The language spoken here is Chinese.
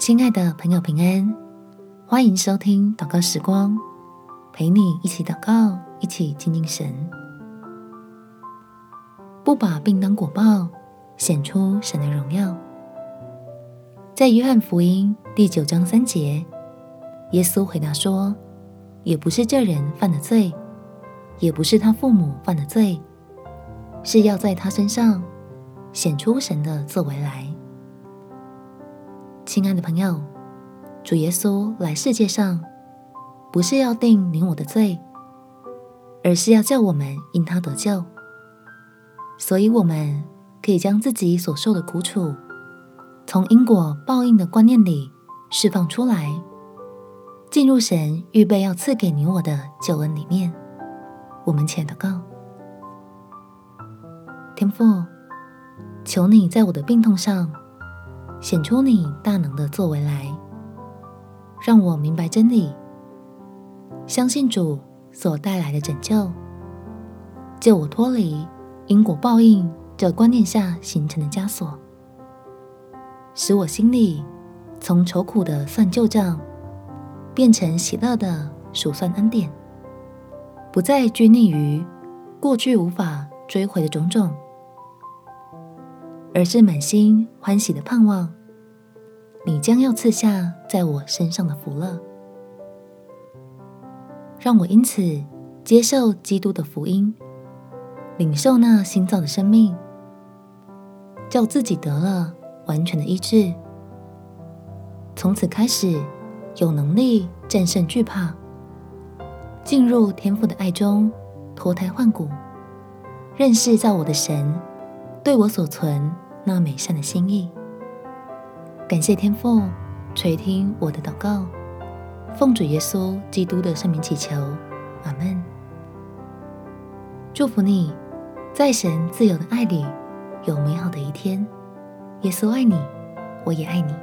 亲爱的朋友，平安！欢迎收听祷告时光，陪你一起祷告，一起亲近神。不把病当果报，显出神的荣耀。在约翰福音第九章三节，耶稣回答说：“也不是这人犯的罪，也不是他父母犯的罪，是要在他身上显出神的作为来。”亲爱的朋友，主耶稣来世界上，不是要定你我的罪，而是要叫我们因他得救。所以，我们可以将自己所受的苦楚，从因果报应的观念里释放出来，进入神预备要赐给你我的救恩里面。我们且祷告：天父，求你在我的病痛上。显出你大能的作为来，让我明白真理，相信主所带来的拯救，救我脱离因果报应这观念下形成的枷锁，使我心里从愁苦的算旧账，变成喜乐的数算恩典，不再拘泥于过去无法追回的种种。而是满心欢喜的盼望，你将要赐下在我身上的福乐，让我因此接受基督的福音，领受那新造的生命，叫自己得了完全的医治，从此开始有能力战胜惧怕，进入天父的爱中脱胎换骨，认识造我的神。对我所存那美善的心意，感谢天父垂听我的祷告，奉主耶稣基督的圣名祈求，阿门。祝福你，在神自由的爱里有美好的一天。耶稣爱你，我也爱你。